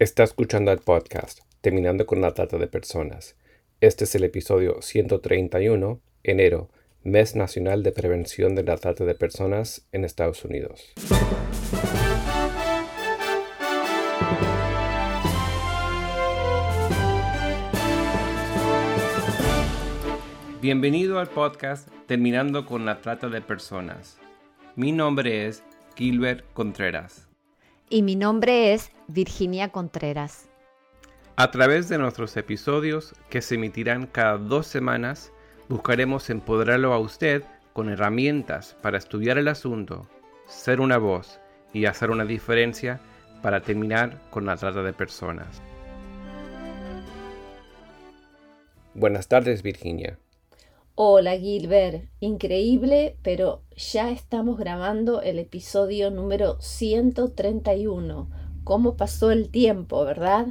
Está escuchando el podcast Terminando con la Trata de Personas. Este es el episodio 131, enero, Mes Nacional de Prevención de la Trata de Personas en Estados Unidos. Bienvenido al podcast Terminando con la Trata de Personas. Mi nombre es Gilbert Contreras. Y mi nombre es Virginia Contreras. A través de nuestros episodios, que se emitirán cada dos semanas, buscaremos empoderarlo a usted con herramientas para estudiar el asunto, ser una voz y hacer una diferencia para terminar con la trata de personas. Buenas tardes, Virginia. Hola Gilbert, increíble, pero ya estamos grabando el episodio número 131. ¿Cómo pasó el tiempo, verdad?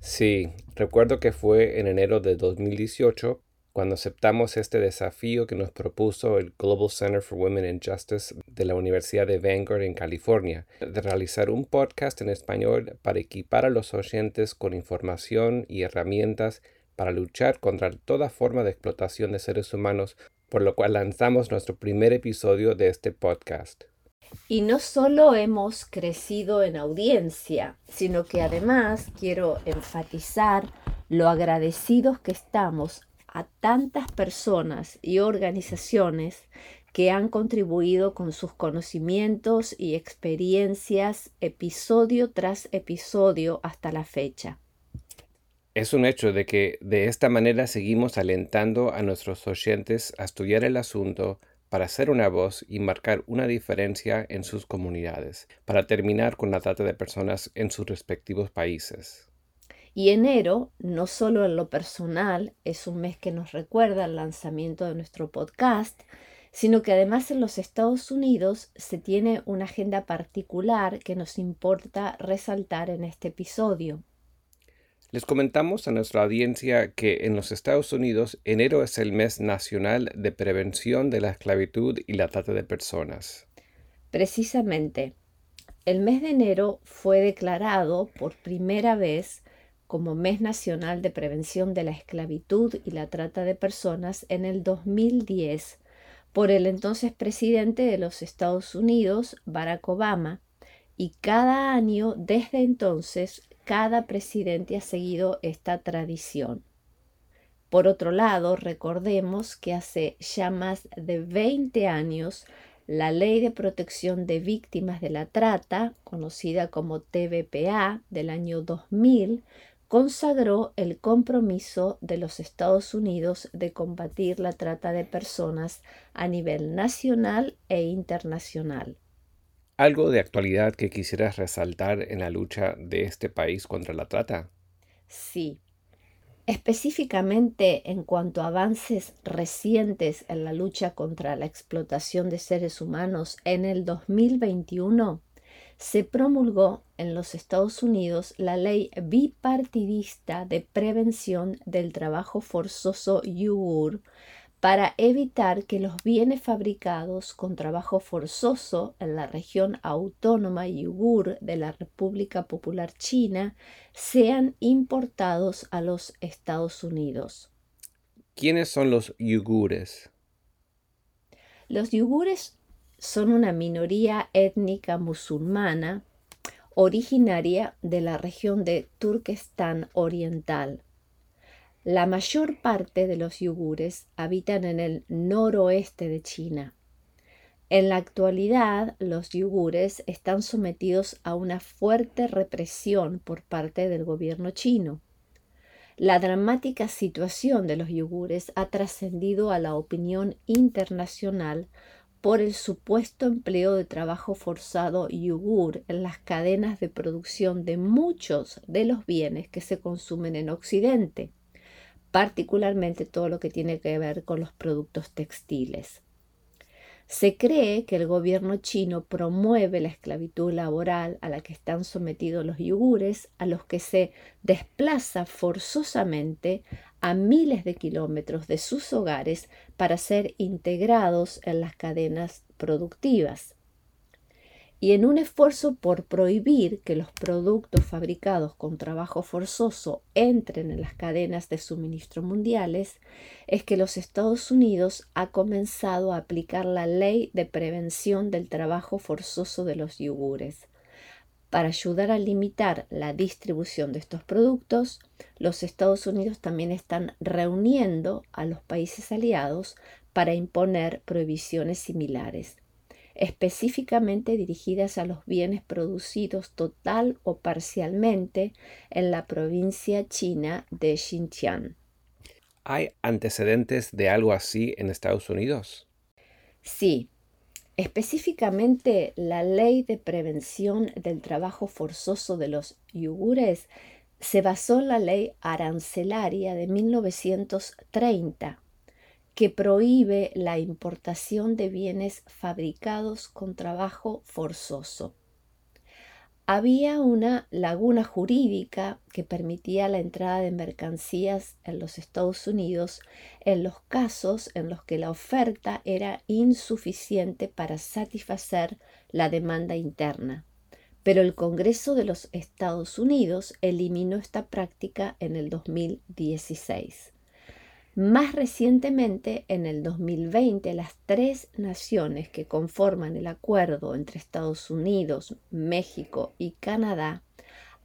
Sí, recuerdo que fue en enero de 2018 cuando aceptamos este desafío que nos propuso el Global Center for Women in Justice de la Universidad de Vanguard en California, de realizar un podcast en español para equipar a los oyentes con información y herramientas para luchar contra toda forma de explotación de seres humanos, por lo cual lanzamos nuestro primer episodio de este podcast. Y no solo hemos crecido en audiencia, sino que además quiero enfatizar lo agradecidos que estamos a tantas personas y organizaciones que han contribuido con sus conocimientos y experiencias episodio tras episodio hasta la fecha. Es un hecho de que de esta manera seguimos alentando a nuestros oyentes a estudiar el asunto para ser una voz y marcar una diferencia en sus comunidades, para terminar con la trata de personas en sus respectivos países. Y enero, no solo en lo personal, es un mes que nos recuerda el lanzamiento de nuestro podcast, sino que además en los Estados Unidos se tiene una agenda particular que nos importa resaltar en este episodio. Les comentamos a nuestra audiencia que en los Estados Unidos enero es el mes nacional de prevención de la esclavitud y la trata de personas. Precisamente, el mes de enero fue declarado por primera vez como mes nacional de prevención de la esclavitud y la trata de personas en el 2010 por el entonces presidente de los Estados Unidos, Barack Obama, y cada año desde entonces cada presidente ha seguido esta tradición. Por otro lado, recordemos que hace ya más de 20 años la Ley de Protección de Víctimas de la Trata, conocida como TVPA del año 2000, consagró el compromiso de los Estados Unidos de combatir la trata de personas a nivel nacional e internacional. ¿Algo de actualidad que quisieras resaltar en la lucha de este país contra la trata? Sí. Específicamente en cuanto a avances recientes en la lucha contra la explotación de seres humanos, en el 2021 se promulgó en los Estados Unidos la ley bipartidista de prevención del trabajo forzoso UUR, para evitar que los bienes fabricados con trabajo forzoso en la región autónoma Yugur de la República Popular China sean importados a los Estados Unidos. ¿Quiénes son los yugures? Los yugures son una minoría étnica musulmana originaria de la región de Turquestán Oriental la mayor parte de los yugures habitan en el noroeste de China. En la actualidad, los yugures están sometidos a una fuerte represión por parte del gobierno chino. La dramática situación de los yugures ha trascendido a la opinión internacional por el supuesto empleo de trabajo forzado yugur en las cadenas de producción de muchos de los bienes que se consumen en Occidente particularmente todo lo que tiene que ver con los productos textiles. Se cree que el gobierno chino promueve la esclavitud laboral a la que están sometidos los yugures, a los que se desplaza forzosamente a miles de kilómetros de sus hogares para ser integrados en las cadenas productivas. Y en un esfuerzo por prohibir que los productos fabricados con trabajo forzoso entren en las cadenas de suministro mundiales, es que los Estados Unidos ha comenzado a aplicar la ley de prevención del trabajo forzoso de los yogures. Para ayudar a limitar la distribución de estos productos, los Estados Unidos también están reuniendo a los países aliados para imponer prohibiciones similares específicamente dirigidas a los bienes producidos total o parcialmente en la provincia china de Xinjiang. ¿Hay antecedentes de algo así en Estados Unidos? Sí, específicamente la ley de prevención del trabajo forzoso de los yugures se basó en la ley arancelaria de 1930 que prohíbe la importación de bienes fabricados con trabajo forzoso. Había una laguna jurídica que permitía la entrada de mercancías en los Estados Unidos en los casos en los que la oferta era insuficiente para satisfacer la demanda interna. Pero el Congreso de los Estados Unidos eliminó esta práctica en el 2016. Más recientemente, en el 2020, las tres naciones que conforman el acuerdo entre Estados Unidos, México y Canadá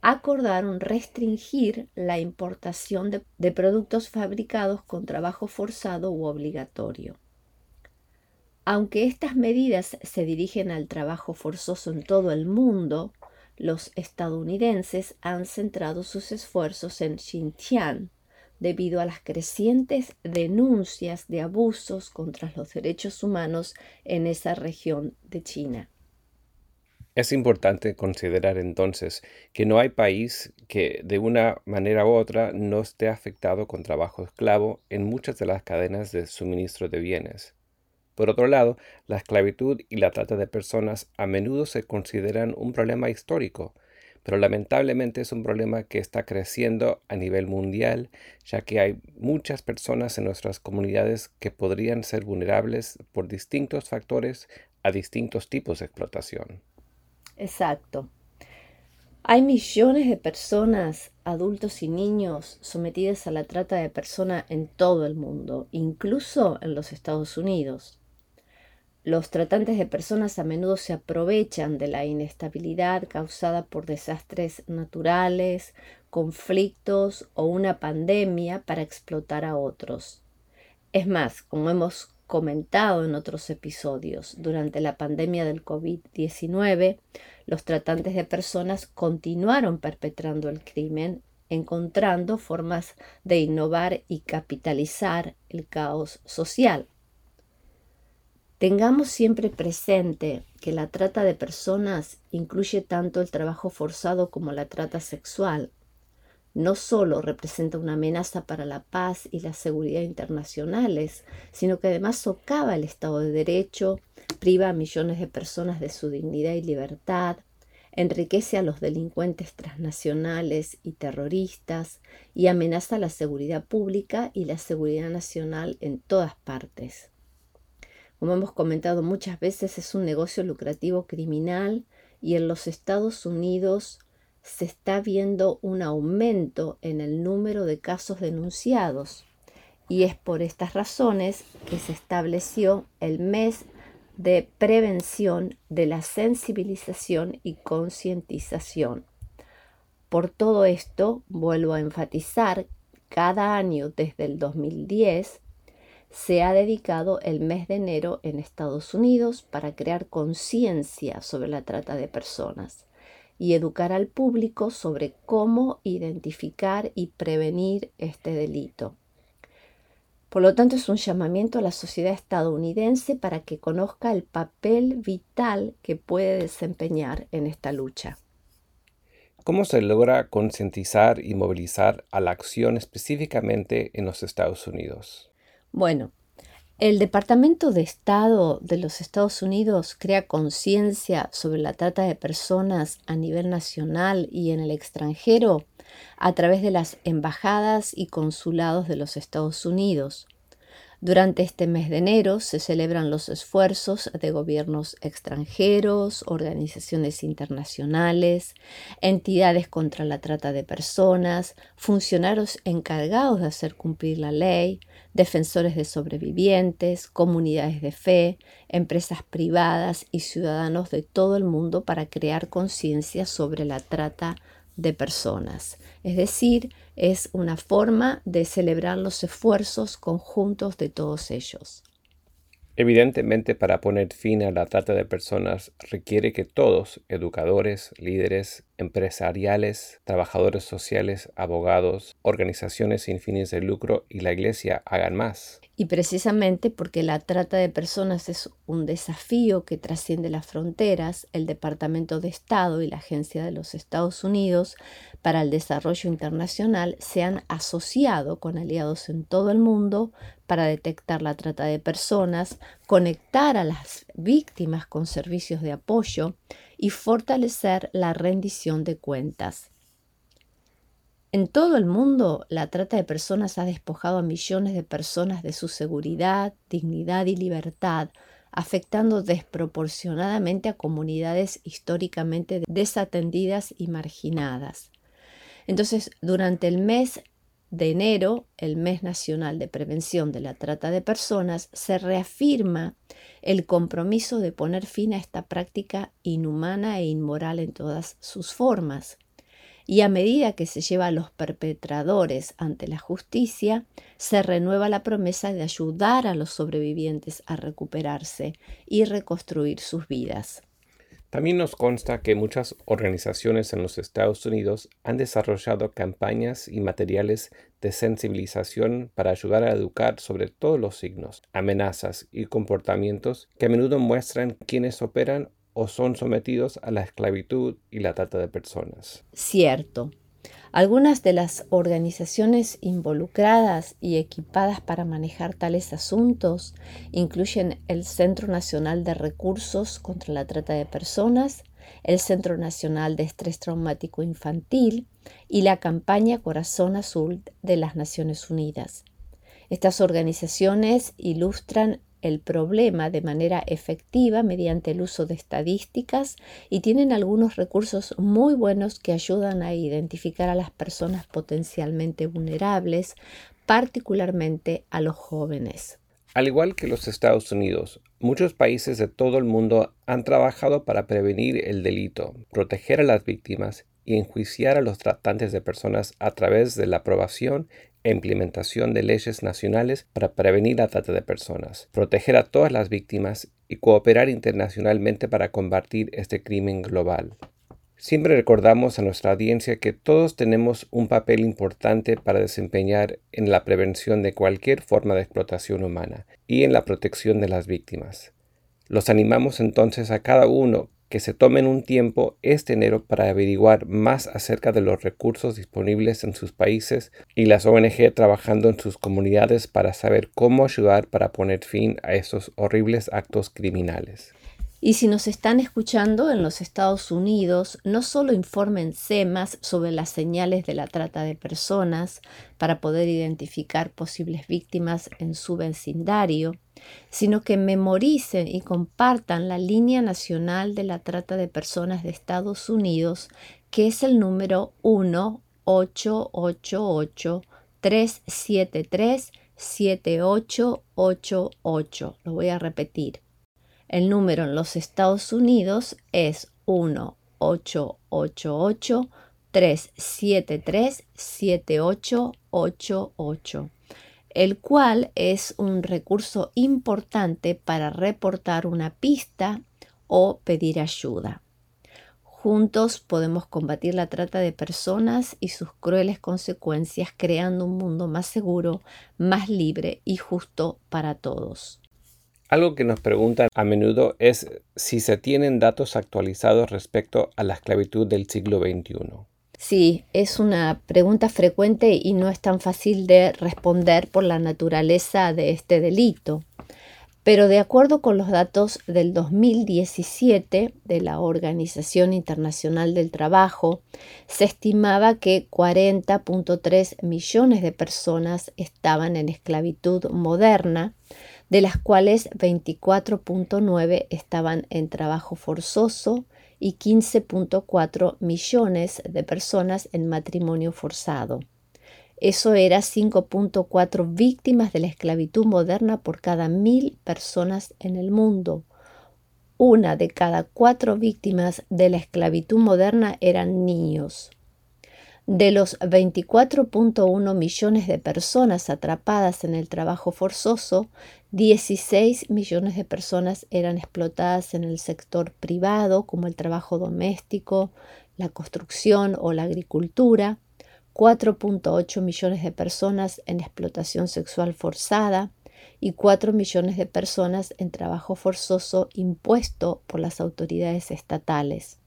acordaron restringir la importación de, productos fabricados con trabajo forzado u obligatorio. Aunque estas medidas se dirigen al trabajo forzoso en todo el mundo, los estadounidenses han centrado sus esfuerzos en Xinjiang, debido a las crecientes denuncias de abusos contra los derechos humanos en esa región de China. Es importante considerar entonces que no hay país que de una manera u otra no esté afectado con trabajo esclavo en muchas de las cadenas de suministro de bienes. Por otro lado, la esclavitud y la trata de personas a menudo se consideran un problema histórico, pero lamentablemente es un problema que está creciendo a nivel mundial, ya que hay muchas personas en nuestras comunidades que podrían ser vulnerables por distintos factores a distintos tipos de explotación. Exacto. Hay millones de personas, adultos y niños, sometidas a la trata de personas en todo el mundo, incluso en los Estados Unidos. Los tratantes de personas a menudo se aprovechan de la inestabilidad causada por desastres naturales, conflictos o una pandemia para explotar a otros. Es más, como hemos comentado en otros episodios, durante la pandemia del COVID-19, los tratantes de personas continuaron perpetrando el crimen, encontrando formas de innovar y capitalizar el caos social. Tengamos siempre presente que la trata de personas incluye tanto el trabajo forzado como la trata sexual. No solo representa una amenaza para la paz y la seguridad internacionales, sino que además socava el Estado de Derecho, priva a millones de personas de su dignidad y libertad, enriquece a los delincuentes transnacionales y terroristas y amenaza la seguridad pública y la seguridad nacional en todas partes. Como hemos comentado muchas veces, es un negocio lucrativo criminal y en los Estados Unidos se está viendo un aumento en el número de casos denunciados. Y es por estas razones que se estableció el mes de prevención de la sensibilización y concientización. Por todo esto, vuelvo a enfatizar, cada año desde el 2010 se ha dedicado el mes de enero en Estados Unidos para crear conciencia sobre la trata de personas y educar al público sobre cómo identificar y prevenir este delito. Por lo tanto, es un llamamiento a la sociedad estadounidense para que conozca el papel vital que puede desempeñar en esta lucha. ¿Cómo se logra concientizar y movilizar a la acción específicamente en los Estados Unidos? Bueno, el Departamento de Estado de los Estados Unidos crea conciencia sobre la trata de personas a nivel nacional y en el extranjero a través de las embajadas y consulados de los Estados Unidos. Durante este mes de enero se celebran los esfuerzos de gobiernos extranjeros, organizaciones internacionales, entidades contra la trata de personas, funcionarios encargados de hacer cumplir la ley, defensores de sobrevivientes, comunidades de fe, empresas privadas y ciudadanos de todo el mundo para crear conciencia sobre la trata de personas. Es decir, es una forma de celebrar los esfuerzos conjuntos de todos ellos. Evidentemente, para poner fin a la trata de personas requiere que todos, educadores, líderes, empresariales, trabajadores sociales, abogados, organizaciones sin fines de lucro y la Iglesia hagan más. Y precisamente porque la trata de personas es un desafío que trasciende las fronteras, el Departamento de Estado y la Agencia de los Estados Unidos para el Desarrollo Internacional se han asociado con aliados en todo el mundo para detectar la trata de personas, conectar a las víctimas con servicios de apoyo y fortalecer la rendición de cuentas. En todo el mundo, la trata de personas ha despojado a millones de personas de su seguridad, dignidad y libertad, afectando desproporcionadamente a comunidades históricamente desatendidas y marginadas. Entonces, durante el mes de enero, el mes nacional de prevención de la trata de personas, se reafirma el compromiso de poner fin a esta práctica inhumana e inmoral en todas sus formas. Y a medida que se lleva a los perpetradores ante la justicia, se renueva la promesa de ayudar a los sobrevivientes a recuperarse y reconstruir sus vidas. También nos consta que muchas organizaciones en los Estados Unidos han desarrollado campañas y materiales de sensibilización para ayudar a educar sobre todos los signos, amenazas y comportamientos que a menudo muestran quienes operan o son sometidos a la esclavitud y la trata de personas. Cierto. Algunas de las organizaciones involucradas y equipadas para manejar tales asuntos incluyen el Centro Nacional de Recursos contra la Trata de Personas, el Centro Nacional de Estrés Traumático Infantil y la campaña Corazón Azul de las Naciones Unidas. Estas organizaciones ilustran el problema de manera efectiva mediante el uso de estadísticas y tienen algunos recursos muy buenos que ayudan a identificar a las personas potencialmente vulnerables, particularmente a los jóvenes. Al igual que los Estados Unidos, muchos países de todo el mundo han trabajado para prevenir el delito, proteger a las víctimas y enjuiciar a los tratantes de personas a través de la aprobación e implementación de leyes nacionales para prevenir la trata de personas, proteger a todas las víctimas y cooperar internacionalmente para combatir este crimen global. Siempre recordamos a nuestra audiencia que todos tenemos un papel importante para desempeñar en la prevención de cualquier forma de explotación humana y en la protección de las víctimas. Los animamos entonces a cada uno que se tomen un tiempo este enero para averiguar más acerca de los recursos disponibles en sus países y las ONG trabajando en sus comunidades para saber cómo ayudar para poner fin a esos horribles actos criminales. Y si nos están escuchando en los Estados Unidos, no solo infórmense más sobre las señales de la trata de personas para poder identificar posibles víctimas en su vecindario, sino que memoricen y compartan la línea nacional de la trata de personas de Estados Unidos, que es el número 1888 373 7888. Lo voy a repetir. El número en los Estados Unidos es 1-888-373-7888, el cual es un recurso importante para reportar una pista o pedir ayuda. Juntos podemos combatir la trata de personas y sus crueles consecuencias creando un mundo más seguro, más libre y justo para todos. Algo que nos preguntan a menudo es si se tienen datos actualizados respecto a la esclavitud del siglo XXI. Sí, es una pregunta frecuente y no es tan fácil de responder por la naturaleza de este delito. Pero de acuerdo con los datos del 2017 de la Organización Internacional del Trabajo, se estimaba que 40.3 millones de personas estaban en esclavitud moderna, de las cuales 24.9 estaban en trabajo forzoso y 15.4 millones de personas en matrimonio forzado. Eso era 5.4 víctimas de la esclavitud moderna por cada mil personas en el mundo. Una de cada cuatro víctimas de la esclavitud moderna eran niños. De los 24.1 millones de personas atrapadas en el trabajo forzoso, 16 millones de personas eran explotadas en el sector privado, como el trabajo doméstico, la construcción o la agricultura, 4.8 millones de personas en explotación sexual forzada y 4 millones de personas en trabajo forzoso impuesto por las autoridades estatales.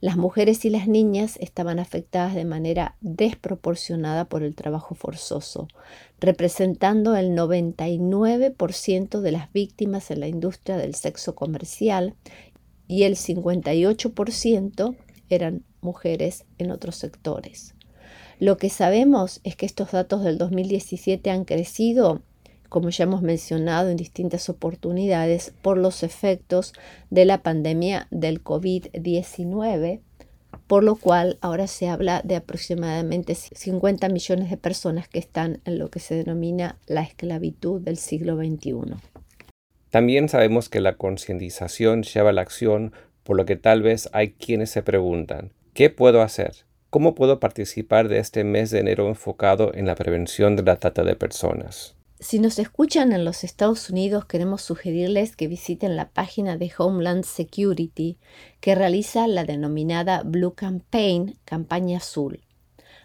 Las mujeres y las niñas estaban afectadas de manera desproporcionada por el trabajo forzoso, representando el 99% de las víctimas en la industria del sexo comercial y el 58% eran mujeres en otros sectores. Lo que sabemos es que estos datos del 2017 han crecido, como ya hemos mencionado en distintas oportunidades, por los efectos de la pandemia del COVID-19, por lo cual ahora se habla de aproximadamente 50 millones de personas que están en lo que se denomina la esclavitud del siglo XXI. También sabemos que la concientización lleva a la acción, por lo que tal vez hay quienes se preguntan, ¿qué puedo hacer? ¿Cómo puedo participar de este mes de enero enfocado en la prevención de la trata de personas? Si nos escuchan en los Estados Unidos, queremos sugerirles que visiten la página de Homeland Security que realiza la denominada Blue Campaign, campaña azul.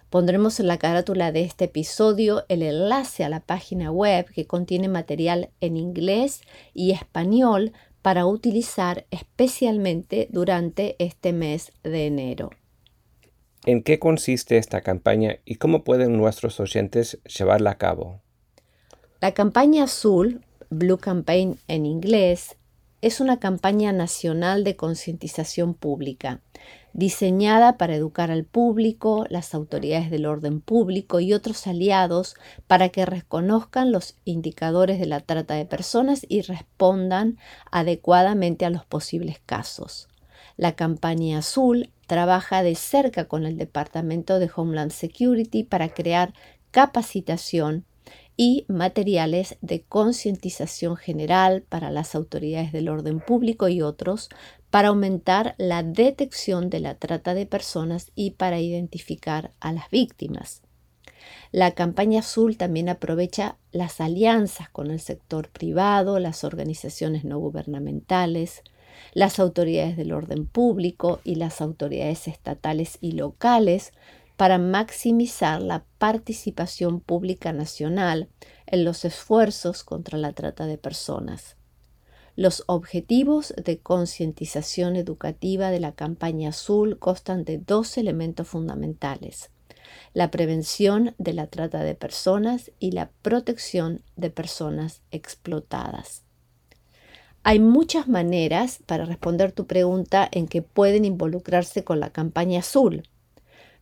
Pondremos en la carátula de este episodio el enlace a la página web que contiene material en inglés y español para utilizar especialmente durante este mes de enero. ¿En qué consiste esta campaña y cómo pueden nuestros oyentes llevarla a cabo? La campaña azul, Blue Campaign en inglés, es una campaña nacional de concientización pública, diseñada para educar al público, las autoridades del orden público y otros aliados para que reconozcan los indicadores de la trata de personas y respondan adecuadamente a los posibles casos. La campaña azul trabaja de cerca con el Departamento de Homeland Security para crear capacitación y materiales de concientización general para las autoridades del orden público y otros para aumentar la detección de la trata de personas y para identificar a las víctimas. La campaña azul también aprovecha las alianzas con el sector privado, las organizaciones no gubernamentales, las autoridades del orden público y las autoridades estatales y locales para maximizar la participación pública nacional en los esfuerzos contra la trata de personas. Los objetivos de concientización educativa de la campaña azul constan de dos elementos fundamentales, la prevención de la trata de personas y la protección de personas explotadas. Hay muchas maneras para responder tu pregunta en que pueden involucrarse con la campaña azul.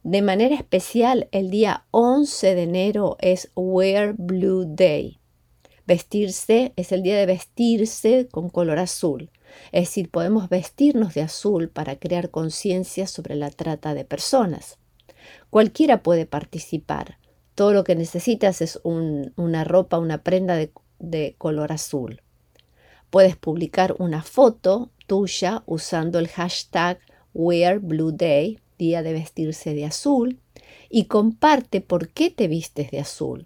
De manera especial, el día 11 de enero es Wear Blue Day. Vestirse es el día de vestirse con color azul. Es decir, podemos vestirnos de azul para crear conciencia sobre la trata de personas. Cualquiera puede participar. Todo lo que necesitas es una ropa, una prenda de color azul. Puedes publicar una foto tuya usando el hashtag WearBlueDay, día de vestirse de azul, y comparte por qué te vistes de azul.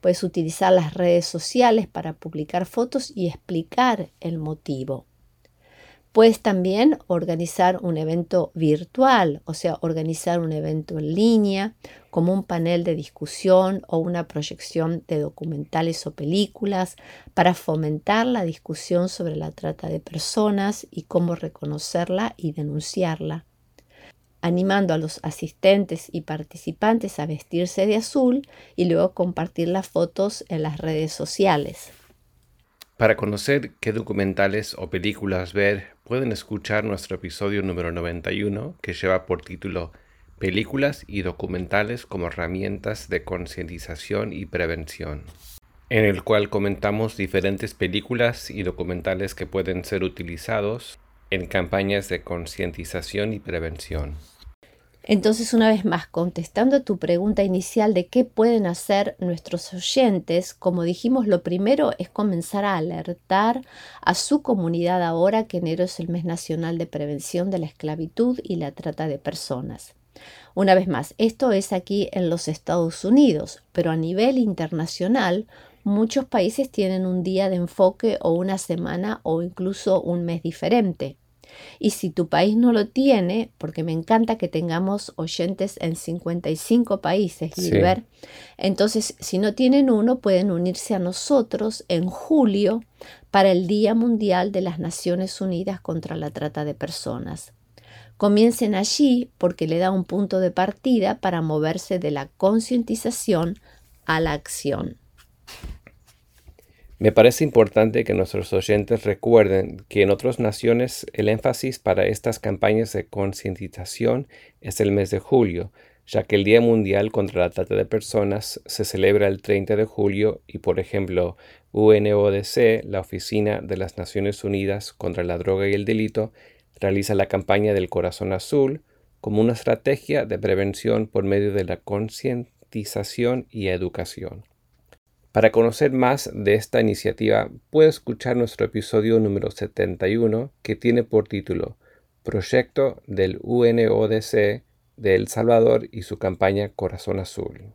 Puedes utilizar las redes sociales para publicar fotos y explicar el motivo. Puedes también organizar un evento virtual, o sea, organizar un evento en línea, como un panel de discusión o una proyección de documentales o películas, para fomentar la discusión sobre la trata de personas y cómo reconocerla y denunciarla, animando a los asistentes y participantes a vestirse de azul y luego compartir las fotos en las redes sociales. Para conocer qué documentales o películas ver, pueden escuchar nuestro episodio número 91 que lleva por título Películas y documentales como herramientas de concientización y prevención, en el cual comentamos diferentes películas y documentales que pueden ser utilizados en campañas de concientización y prevención. Entonces, una vez más, contestando a tu pregunta inicial de qué pueden hacer nuestros oyentes, como dijimos, lo primero es comenzar a alertar a su comunidad ahora que enero es el mes nacional de prevención de la esclavitud y la trata de personas. Una vez más, esto es aquí en los Estados Unidos, pero a nivel internacional, muchos países tienen un día de enfoque o una semana o incluso un mes diferente. Y si tu país no lo tiene, porque me encanta que tengamos oyentes en 55 países, Gilbert, entonces si no tienen uno, pueden unirse a nosotros en julio para el Día Mundial de las Naciones Unidas contra la Trata de Personas. Comiencen allí porque le da un punto de partida para moverse de la concientización a la acción. Me parece importante que nuestros oyentes recuerden que en otras naciones el énfasis para estas campañas de concientización es el mes de julio, ya que el Día Mundial contra la Trata de Personas se celebra el 30 de julio y, por ejemplo, UNODC, la Oficina de las Naciones Unidas contra la Droga y el Delito, realiza la campaña del Corazón Azul como una estrategia de prevención por medio de la concientización y educación. Para conocer más de esta iniciativa, puede escuchar nuestro episodio número 71 que tiene por título Proyecto del UNODC de El Salvador y su campaña Corazón Azul.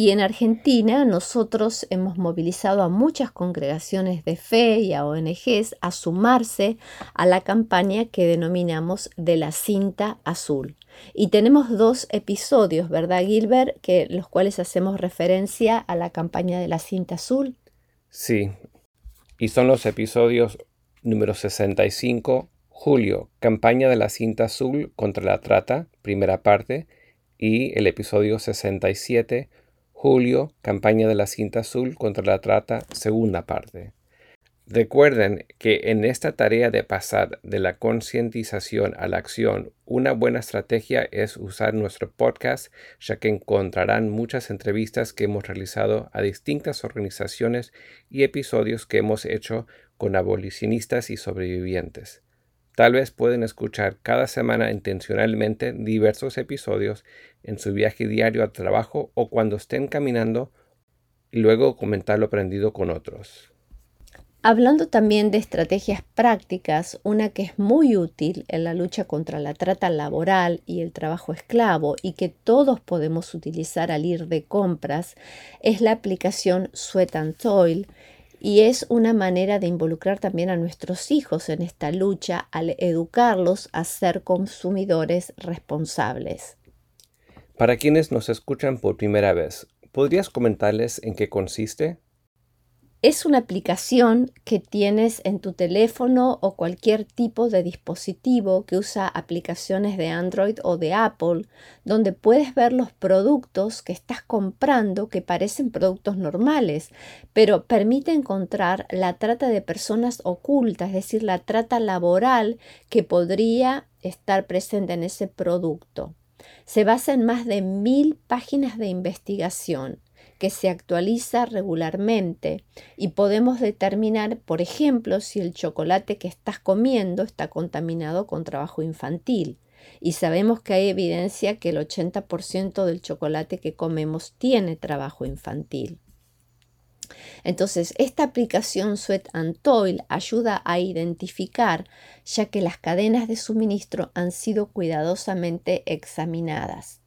Y en Argentina nosotros hemos movilizado a muchas congregaciones de fe y a ONGs a sumarse a la campaña que denominamos de la cinta azul. Y tenemos dos episodios, ¿verdad, Gilbert? Que los cuales hacemos referencia a la campaña de la cinta azul. Sí, y son los episodios número 65, Julio, campaña de la cinta azul contra la trata, primera parte, y el episodio 67, Julio, campaña de la cinta azul contra la trata, segunda parte. Recuerden que en esta tarea de pasar de la concientización a la acción, una buena estrategia es usar nuestro podcast, ya que encontrarán muchas entrevistas que hemos realizado a distintas organizaciones y episodios que hemos hecho con abolicionistas y sobrevivientes. Tal vez pueden escuchar cada semana intencionalmente diversos episodios en su viaje diario al trabajo o cuando estén caminando y luego comentar lo aprendido con otros. Hablando también de estrategias prácticas, una que es muy útil en la lucha contra la trata laboral y el trabajo esclavo y que todos podemos utilizar al ir de compras es la aplicación Sweat and Toil y es una manera de involucrar también a nuestros hijos en esta lucha al educarlos a ser consumidores responsables. Para quienes nos escuchan por primera vez, ¿podrías comentarles en qué consiste? Es una aplicación que tienes en tu teléfono o cualquier tipo de dispositivo que usa aplicaciones de Android o de Apple, donde puedes ver los productos que estás comprando que parecen productos normales, pero permite encontrar la trata de personas ocultas, es decir, la trata laboral que podría estar presente en ese producto. Se basa en más de mil páginas de investigación que se actualiza regularmente y podemos determinar, por ejemplo, si el chocolate que estás comiendo está contaminado con trabajo infantil. Y sabemos que hay evidencia que el 80% del chocolate que comemos tiene trabajo infantil. Entonces, esta aplicación Sweat and Toil ayuda a identificar, ya que las cadenas de suministro han sido cuidadosamente examinadas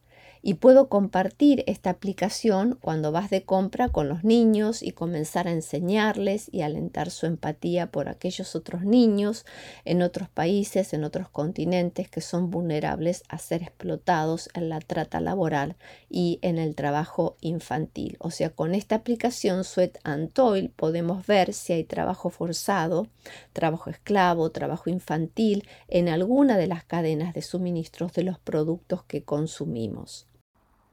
y puedo compartir esta aplicación cuando vas de compra con los niños y comenzar a enseñarles y alentar su empatía por aquellos otros niños en otros países, en otros continentes que son vulnerables a ser explotados en la trata laboral y en el trabajo infantil. O sea, con esta aplicación Sweat and Toil podemos ver si hay trabajo forzado, trabajo esclavo, trabajo infantil en alguna de las cadenas de suministros de los productos que consumimos.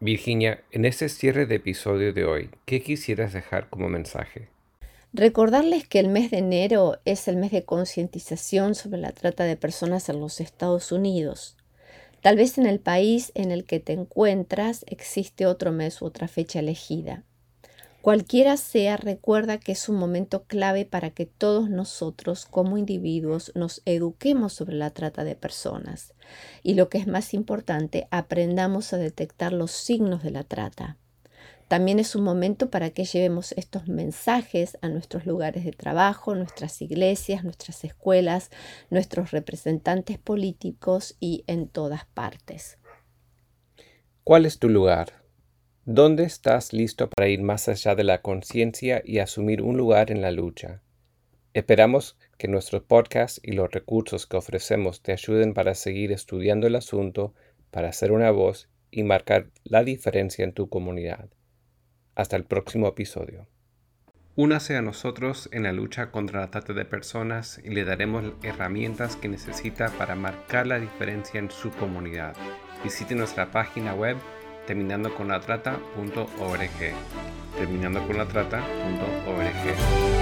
Virginia, en este cierre de episodio de hoy, ¿qué quisieras dejar como mensaje? Recordarles que el mes de enero es el mes de concientización sobre la trata de personas en los Estados Unidos. Tal vez en el país en el que te encuentras existe otro mes u otra fecha elegida. Cualquiera sea, recuerda que es un momento clave para que todos nosotros como individuos nos eduquemos sobre la trata de personas y lo que es más importante, aprendamos a detectar los signos de la trata. También es un momento para que llevemos estos mensajes a nuestros lugares de trabajo, nuestras iglesias, nuestras escuelas, nuestros representantes políticos y en todas partes. ¿Cuál es tu lugar? ¿Dónde estás listo para ir más allá de la conciencia y asumir un lugar en la lucha? Esperamos que nuestro podcast y los recursos que ofrecemos te ayuden para seguir estudiando el asunto, para ser una voz y marcar la diferencia en tu comunidad. Hasta el próximo episodio. Únase a nosotros en la lucha contra la trata de personas y le daremos herramientas que necesita para marcar la diferencia en su comunidad. Visite nuestra página web terminando con la trata.org. Terminando con la trata.org.